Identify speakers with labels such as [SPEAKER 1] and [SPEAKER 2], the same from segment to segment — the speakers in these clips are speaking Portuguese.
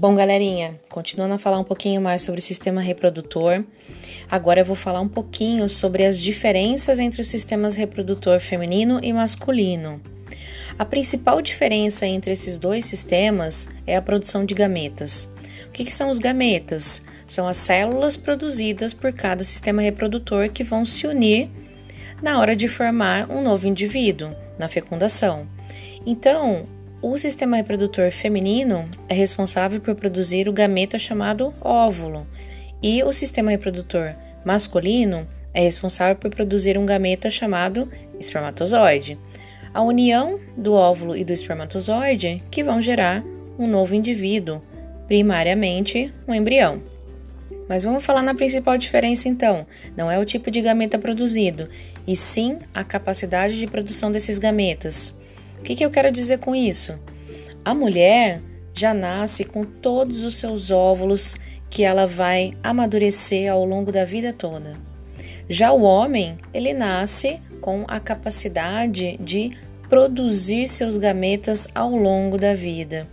[SPEAKER 1] Bom, galerinha, continuando a falar um pouquinho mais sobre o sistema reprodutor, agora eu vou falar um pouquinho sobre as diferenças entre os sistemas reprodutor feminino e masculino. A principal diferença entre esses dois sistemas é a produção de gametas. O que, que são os gametas? São as células produzidas por cada sistema reprodutor que vão se unir na hora de formar um novo indivíduo, na fecundação. Então, o sistema reprodutor feminino é responsável por produzir o gameta chamado óvulo, e o sistema reprodutor masculino é responsável por produzir um gameta chamado espermatozoide. A união do óvulo e do espermatozoide que vão gerar um novo indivíduo, primariamente um embrião. Mas vamos falar na principal diferença então. Não é o tipo de gameta produzido, e sim a capacidade de produção desses gametas. O que, que eu quero dizer com isso? A mulher já nasce com todos os seus óvulos que ela vai amadurecer ao longo da vida toda. Já o homem, ele nasce com a capacidade de produzir seus gametas ao longo da vida.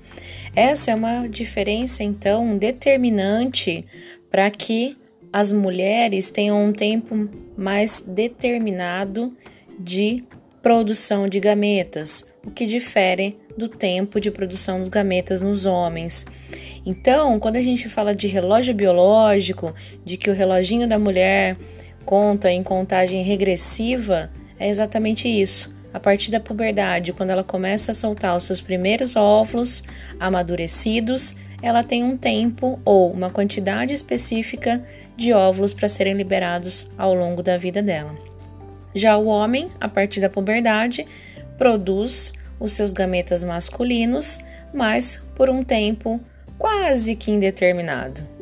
[SPEAKER 1] Essa é uma diferença então determinante para que as mulheres tenham um tempo mais determinado de produção de gametas, o que difere do tempo de produção dos gametas nos homens. Então, quando a gente fala de relógio biológico, de que o reloginho da mulher conta em contagem regressiva, é exatamente isso. A partir da puberdade, quando ela começa a soltar os seus primeiros óvulos amadurecidos, ela tem um tempo ou uma quantidade específica de óvulos para serem liberados ao longo da vida dela. Já o homem, a partir da puberdade, produz os seus gametas masculinos, mas por um tempo quase que indeterminado.